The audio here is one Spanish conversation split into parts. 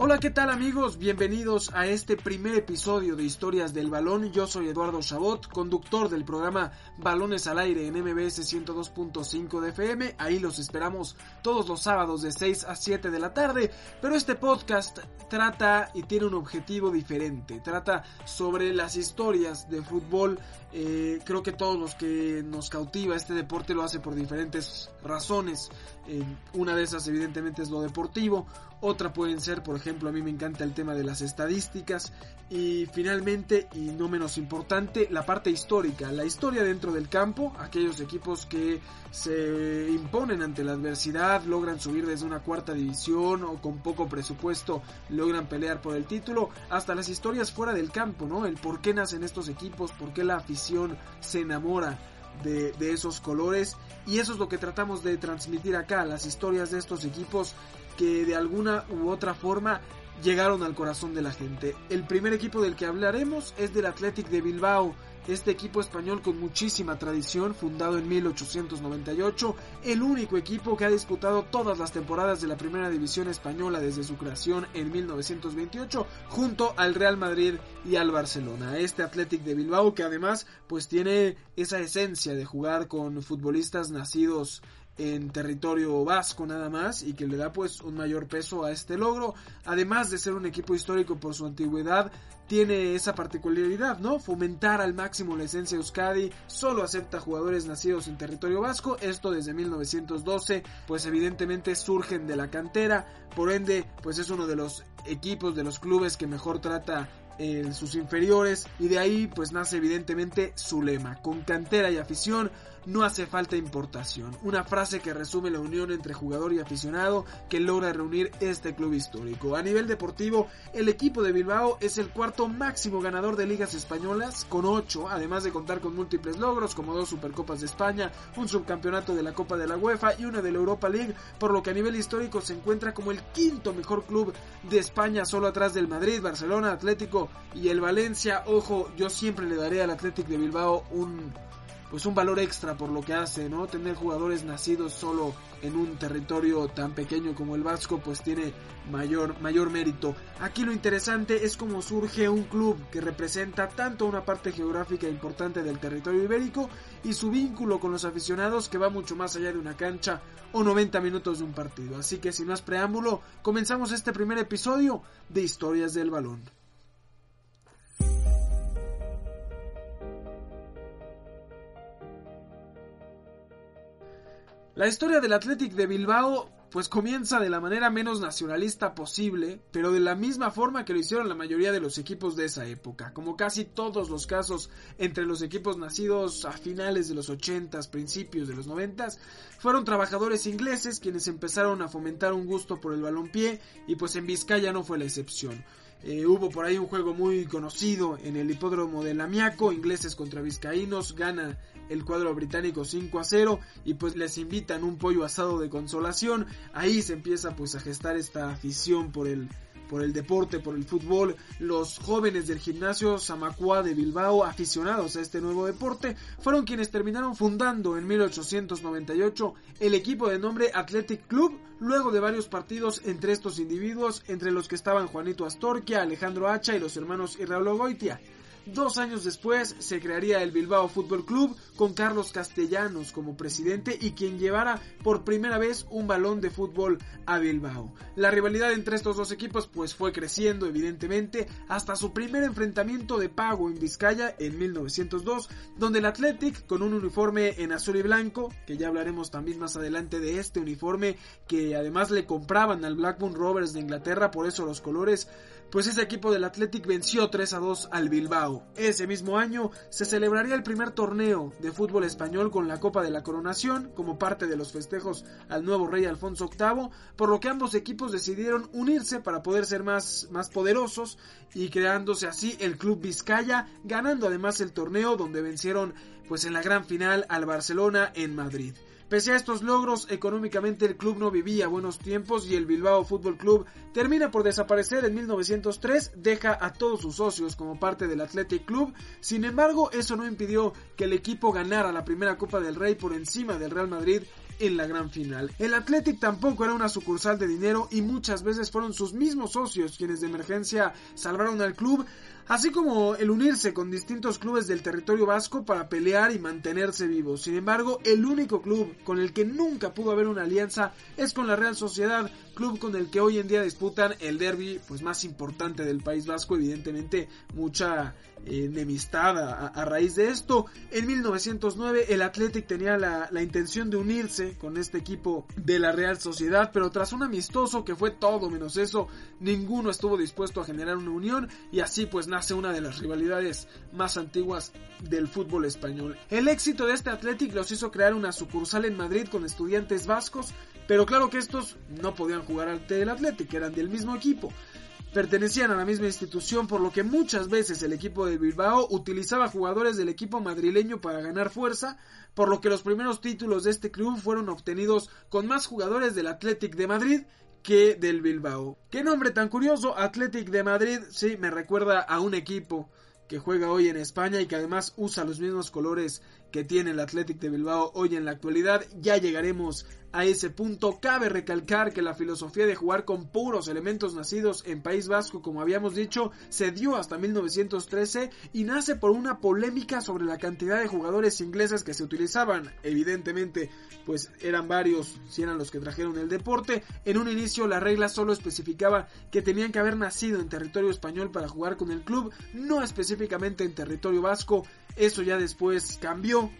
Hola, ¿qué tal amigos? Bienvenidos a este primer episodio de Historias del Balón. Yo soy Eduardo Chabot, conductor del programa Balones al Aire en MBS 102.5 de FM. Ahí los esperamos todos los sábados de 6 a 7 de la tarde. Pero este podcast trata y tiene un objetivo diferente. Trata sobre las historias de fútbol. Eh, creo que todos los que nos cautiva este deporte lo hace por diferentes razones. Eh, una de esas evidentemente es lo deportivo. Otra pueden ser, por ejemplo, a mí me encanta el tema de las estadísticas. Y finalmente, y no menos importante, la parte histórica. La historia dentro del campo, aquellos equipos que se imponen ante la adversidad, logran subir desde una cuarta división o con poco presupuesto logran pelear por el título, hasta las historias fuera del campo, ¿no? El por qué nacen estos equipos, por qué la afición se enamora de, esos colores. Y eso es lo que tratamos de transmitir acá, las historias de estos equipos que de alguna u otra forma llegaron al corazón de la gente. El primer equipo del que hablaremos es del Athletic de Bilbao, este equipo español con muchísima tradición, fundado en 1898, el único equipo que ha disputado todas las temporadas de la Primera División Española desde su creación en 1928, junto al Real Madrid y al Barcelona. Este Athletic de Bilbao que además pues tiene esa esencia de jugar con futbolistas nacidos en territorio vasco nada más y que le da pues un mayor peso a este logro. Además de ser un equipo histórico por su antigüedad, tiene esa particularidad, ¿no? Fomentar al máximo la esencia Euskadi, solo acepta jugadores nacidos en territorio vasco, esto desde 1912, pues evidentemente surgen de la cantera, por ende, pues es uno de los equipos, de los clubes que mejor trata en sus inferiores. Y de ahí pues nace evidentemente su lema, con cantera y afición no hace falta importación, una frase que resume la unión entre jugador y aficionado que logra reunir este club histórico. A nivel deportivo, el equipo de Bilbao es el cuarto máximo ganador de ligas españolas con 8, además de contar con múltiples logros como dos Supercopas de España, un subcampeonato de la Copa de la UEFA y una de la Europa League, por lo que a nivel histórico se encuentra como el quinto mejor club de España solo atrás del Madrid, Barcelona, Atlético y el Valencia. Ojo, yo siempre le daré al Atlético de Bilbao un pues un valor extra por lo que hace, ¿no? Tener jugadores nacidos solo en un territorio tan pequeño como el Vasco, pues tiene mayor, mayor mérito. Aquí lo interesante es cómo surge un club que representa tanto una parte geográfica importante del territorio ibérico y su vínculo con los aficionados que va mucho más allá de una cancha o 90 minutos de un partido. Así que sin más preámbulo, comenzamos este primer episodio de Historias del Balón. La historia del Athletic de Bilbao pues comienza de la manera menos nacionalista posible, pero de la misma forma que lo hicieron la mayoría de los equipos de esa época, como casi todos los casos entre los equipos nacidos a finales de los 80s, principios de los 90s, fueron trabajadores ingleses quienes empezaron a fomentar un gusto por el balompié y pues en Vizcaya no fue la excepción. Eh, hubo por ahí un juego muy conocido en el hipódromo de Lamiaco, ingleses contra vizcaínos, gana el cuadro británico 5 a 0 y pues les invitan un pollo asado de consolación. Ahí se empieza pues a gestar esta afición por el por el deporte, por el fútbol, los jóvenes del gimnasio Samacua de Bilbao, aficionados a este nuevo deporte, fueron quienes terminaron fundando en 1898 el equipo de nombre Athletic Club, luego de varios partidos entre estos individuos, entre los que estaban Juanito Astorquia, Alejandro Hacha y los hermanos Irraulo Goitia. Dos años después se crearía el Bilbao Fútbol Club con Carlos Castellanos como presidente y quien llevara por primera vez un balón de fútbol a Bilbao. La rivalidad entre estos dos equipos pues fue creciendo evidentemente hasta su primer enfrentamiento de pago en Vizcaya en 1902 donde el Athletic con un uniforme en azul y blanco que ya hablaremos también más adelante de este uniforme que además le compraban al Blackburn Rovers de Inglaterra por eso los colores pues ese equipo del Athletic venció 3 a 2 al Bilbao. Ese mismo año se celebraría el primer torneo de fútbol español con la Copa de la Coronación como parte de los festejos al nuevo rey Alfonso VIII, por lo que ambos equipos decidieron unirse para poder ser más, más poderosos y creándose así el Club Vizcaya, ganando además el torneo donde vencieron pues en la gran final al Barcelona en Madrid. Pese a estos logros, económicamente el club no vivía buenos tiempos y el Bilbao Fútbol Club termina por desaparecer en 1903, deja a todos sus socios como parte del Athletic Club. Sin embargo, eso no impidió que el equipo ganara la primera Copa del Rey por encima del Real Madrid en la gran final. El Athletic tampoco era una sucursal de dinero y muchas veces fueron sus mismos socios quienes de emergencia salvaron al club así como el unirse con distintos clubes del territorio vasco para pelear y mantenerse vivos. Sin embargo, el único club con el que nunca pudo haber una alianza es con la Real Sociedad, club con el que hoy en día disputan el derby pues más importante del País Vasco, evidentemente mucha enemistad a, raíz de esto. En 1909 el Athletic tenía la, la, intención de unirse con este equipo de la Real Sociedad, pero tras un amistoso que fue todo menos eso, ninguno estuvo dispuesto a generar una unión y así pues nace una de las rivalidades más antiguas del fútbol español. El éxito de este Athletic los hizo crear una sucursal en Madrid con estudiantes vascos, pero claro que estos no podían jugar ante el Athletic, eran del mismo equipo pertenecían a la misma institución, por lo que muchas veces el equipo de Bilbao utilizaba jugadores del equipo madrileño para ganar fuerza, por lo que los primeros títulos de este club fueron obtenidos con más jugadores del Athletic de Madrid que del Bilbao. Qué nombre tan curioso, Athletic de Madrid, sí, me recuerda a un equipo que juega hoy en España y que además usa los mismos colores que tiene el Athletic de Bilbao hoy en la actualidad. Ya llegaremos a ese punto. Cabe recalcar que la filosofía de jugar con puros elementos nacidos en País Vasco, como habíamos dicho, se dio hasta 1913 y nace por una polémica sobre la cantidad de jugadores ingleses que se utilizaban. Evidentemente, pues eran varios, si eran los que trajeron el deporte. En un inicio la regla solo especificaba que tenían que haber nacido en territorio español para jugar con el club, no específicamente en territorio vasco. Eso ya después cambió.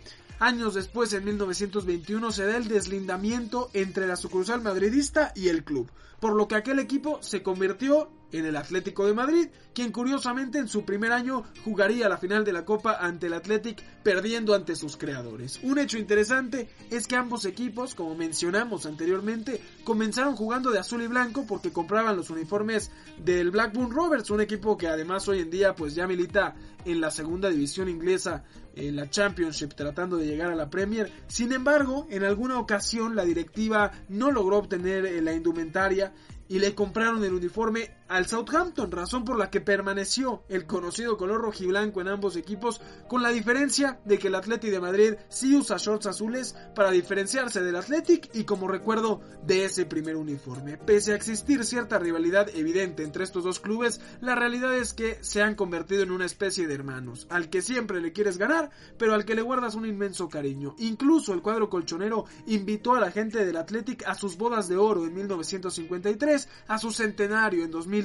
Años después, en 1921, se da el deslindamiento entre la sucursal madridista y el club, por lo que aquel equipo se convirtió en el Atlético de Madrid, quien curiosamente en su primer año jugaría la final de la Copa ante el Athletic perdiendo ante sus creadores. Un hecho interesante es que ambos equipos, como mencionamos anteriormente, comenzaron jugando de azul y blanco porque compraban los uniformes del Blackburn Rovers, un equipo que además hoy en día pues ya milita en la segunda división inglesa en la Championship tratando de llegar a la Premier. Sin embargo, en alguna ocasión la directiva no logró obtener eh, la indumentaria y le compraron el uniforme al Southampton, razón por la que permaneció el conocido color rojiblanco en ambos equipos, con la diferencia de que el Athletic de Madrid sí usa shorts azules para diferenciarse del Athletic y como recuerdo de ese primer uniforme. Pese a existir cierta rivalidad evidente entre estos dos clubes, la realidad es que se han convertido en una especie de hermanos, al que siempre le quieres ganar, pero al que le guardas un inmenso cariño. Incluso el cuadro colchonero invitó a la gente del Athletic a sus bodas de oro en 1953, a su centenario en 2000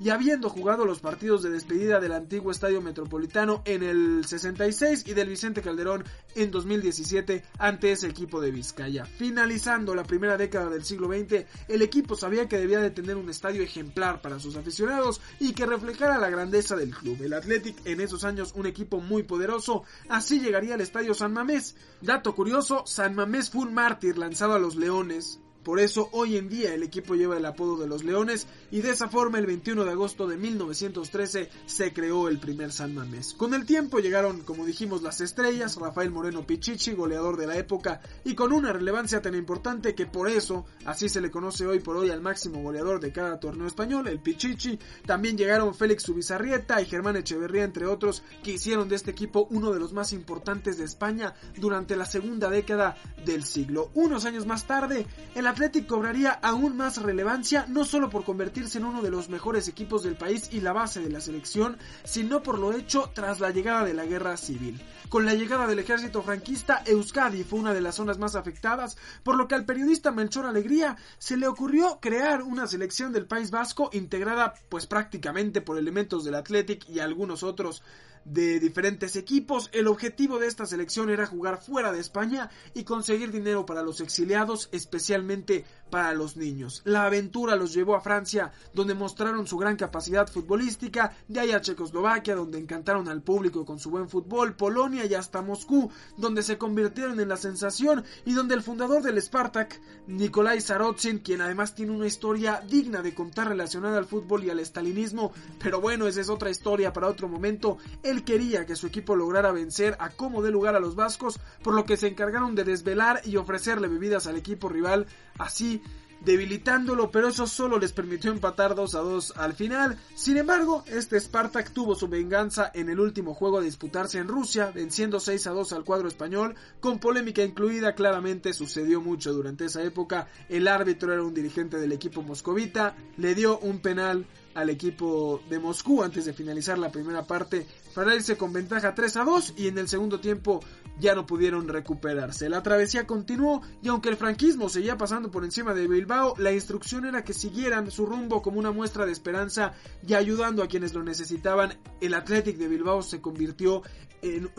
y habiendo jugado los partidos de despedida del antiguo Estadio Metropolitano en el 66 y del Vicente Calderón en 2017 ante ese equipo de Vizcaya. Finalizando la primera década del siglo XX, el equipo sabía que debía de tener un estadio ejemplar para sus aficionados y que reflejara la grandeza del club. El Athletic en esos años un equipo muy poderoso, así llegaría al Estadio San Mamés. Dato curioso, San Mamés fue un mártir lanzado a los Leones por eso hoy en día el equipo lleva el apodo de los Leones y de esa forma el 21 de agosto de 1913 se creó el primer San Mamés. Con el tiempo llegaron, como dijimos, las estrellas, Rafael Moreno Pichichi, goleador de la época y con una relevancia tan importante que por eso así se le conoce hoy por hoy al máximo goleador de cada torneo español, el Pichichi. También llegaron Félix Ubizarrieta y Germán Echeverría entre otros que hicieron de este equipo uno de los más importantes de España durante la segunda década del siglo. Unos años más tarde, el Athletic cobraría aún más relevancia no solo por convertirse en uno de los mejores equipos del país y la base de la selección, sino por lo hecho tras la llegada de la guerra civil. Con la llegada del ejército franquista, Euskadi fue una de las zonas más afectadas, por lo que al periodista Melchor Alegría se le ocurrió crear una selección del País Vasco integrada pues prácticamente por elementos del Athletic y algunos otros de diferentes equipos. El objetivo de esta selección era jugar fuera de España y conseguir dinero para los exiliados, especialmente para los niños. La aventura los llevó a Francia, donde mostraron su gran capacidad futbolística, de ahí a Checoslovaquia, donde encantaron al público con su buen fútbol, Polonia y hasta Moscú, donde se convirtieron en la sensación y donde el fundador del Spartak, Nikolai Sarotzin, quien además tiene una historia digna de contar relacionada al fútbol y al estalinismo, pero bueno, esa es otra historia para otro momento, quería que su equipo lograra vencer a como de lugar a los vascos, por lo que se encargaron de desvelar y ofrecerle bebidas al equipo rival, así debilitándolo, pero eso solo les permitió empatar 2 a 2 al final. Sin embargo, este Spartak tuvo su venganza en el último juego a disputarse en Rusia, venciendo 6 a 2 al cuadro español, con polémica incluida, claramente sucedió mucho durante esa época, el árbitro era un dirigente del equipo moscovita, le dio un penal al equipo de Moscú antes de finalizar la primera parte para irse con ventaja 3 a 2 y en el segundo tiempo ya no pudieron recuperarse. La travesía continuó y aunque el franquismo seguía pasando por encima de Bilbao, la instrucción era que siguieran su rumbo como una muestra de esperanza y ayudando a quienes lo necesitaban. El Athletic de Bilbao se convirtió en,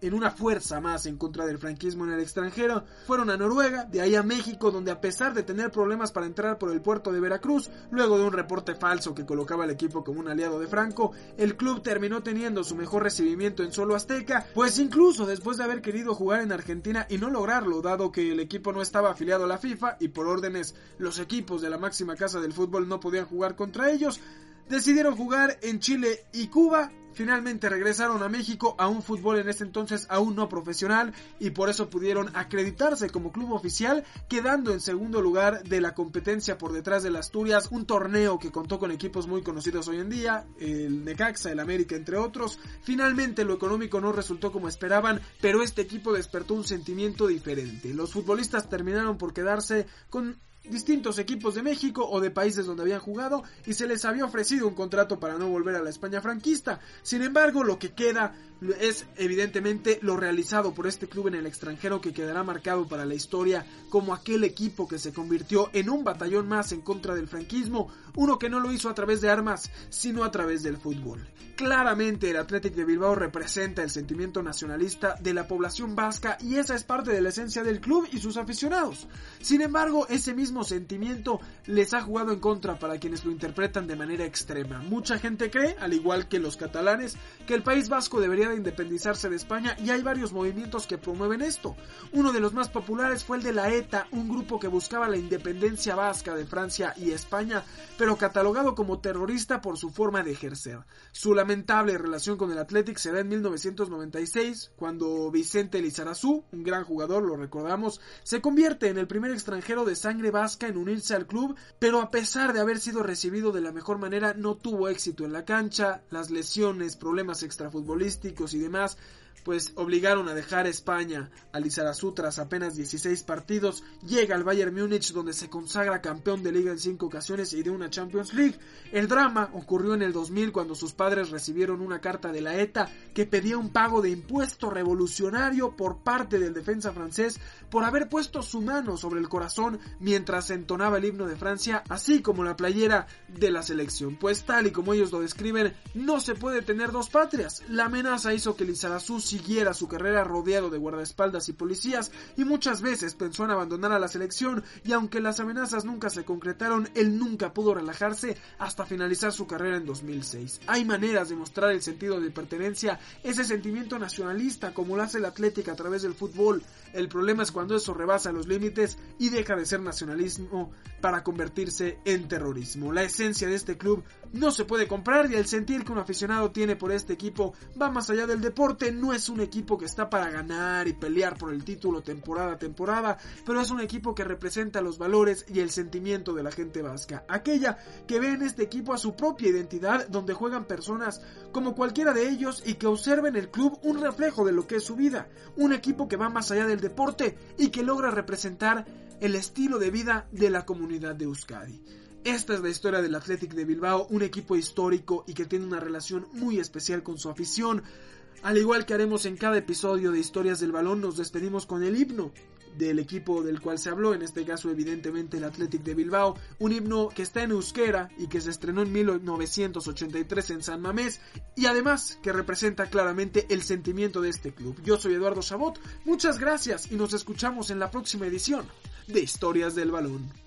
en, una fuerza más en contra del franquismo en el extranjero. Fueron a Noruega, de ahí a México, donde a pesar de tener problemas para entrar por el puerto de Veracruz, luego de un reporte falso que colocaba al equipo como un aliado de Franco, el club terminó teniendo su mejor recibimiento en solo Azteca, pues incluso después de haber querido jugar en Argentina y no lograrlo, dado que el equipo no estaba afiliado a la FIFA y por órdenes los equipos de la máxima casa del fútbol no podían jugar contra ellos, decidieron jugar en Chile y Cuba Finalmente regresaron a México a un fútbol en ese entonces aún no profesional y por eso pudieron acreditarse como club oficial, quedando en segundo lugar de la competencia por detrás del Asturias, un torneo que contó con equipos muy conocidos hoy en día, el Necaxa, el América, entre otros. Finalmente lo económico no resultó como esperaban, pero este equipo despertó un sentimiento diferente. Los futbolistas terminaron por quedarse con distintos equipos de México o de países donde habían jugado y se les había ofrecido un contrato para no volver a la España franquista. Sin embargo, lo que queda es evidentemente lo realizado por este club en el extranjero que quedará marcado para la historia como aquel equipo que se convirtió en un batallón más en contra del franquismo, uno que no lo hizo a través de armas, sino a través del fútbol. Claramente el Athletic de Bilbao representa el sentimiento nacionalista de la población vasca y esa es parte de la esencia del club y sus aficionados. Sin embargo, ese mismo sentimiento les ha jugado en contra para quienes lo interpretan de manera extrema. Mucha gente cree, al igual que los catalanes, que el País Vasco debería de independizarse de España y hay varios movimientos que promueven esto. Uno de los más populares fue el de la ETA, un grupo que buscaba la independencia vasca de Francia y España, pero catalogado como terrorista por su forma de ejercer. Su lamentable relación con el Athletic se da en 1996, cuando Vicente Lizarazu, un gran jugador, lo recordamos, se convierte en el primer extranjero de sangre vasca en unirse al club, pero a pesar de haber sido recibido de la mejor manera, no tuvo éxito en la cancha, las lesiones, problemas extrafutbolísticos y demás pues obligaron a dejar España. Lizarazu tras apenas 16 partidos llega al Bayern Múnich donde se consagra campeón de liga en 5 ocasiones y de una Champions League. El drama ocurrió en el 2000 cuando sus padres recibieron una carta de la ETA que pedía un pago de impuesto revolucionario por parte del defensa francés por haber puesto su mano sobre el corazón mientras entonaba el himno de Francia, así como la playera de la selección. Pues tal y como ellos lo describen, no se puede tener dos patrias. La amenaza hizo que Lizarazu siguiera su carrera rodeado de guardaespaldas y policías y muchas veces pensó en abandonar a la selección y aunque las amenazas nunca se concretaron, él nunca pudo relajarse hasta finalizar su carrera en 2006. Hay maneras de mostrar el sentido de pertenencia, ese sentimiento nacionalista como lo hace el Atlético a través del fútbol. El problema es cuando eso rebasa los límites y deja de ser nacionalismo para convertirse en terrorismo. La esencia de este club no se puede comprar y el sentir que un aficionado tiene por este equipo va más allá del deporte, no es un equipo que está para ganar y pelear por el título temporada a temporada, pero es un equipo que representa los valores y el sentimiento de la gente vasca, aquella que ve en este equipo a su propia identidad donde juegan personas como cualquiera de ellos y que observen el club un reflejo de lo que es su vida, un equipo que va más allá del deporte y que logra representar el estilo de vida de la comunidad de Euskadi. Esta es la historia del Athletic de Bilbao, un equipo histórico y que tiene una relación muy especial con su afición. Al igual que haremos en cada episodio de Historias del Balón, nos despedimos con el himno del equipo del cual se habló, en este caso evidentemente el Athletic de Bilbao, un himno que está en euskera y que se estrenó en 1983 en San Mamés y además que representa claramente el sentimiento de este club. Yo soy Eduardo Chabot, muchas gracias y nos escuchamos en la próxima edición de Historias del Balón.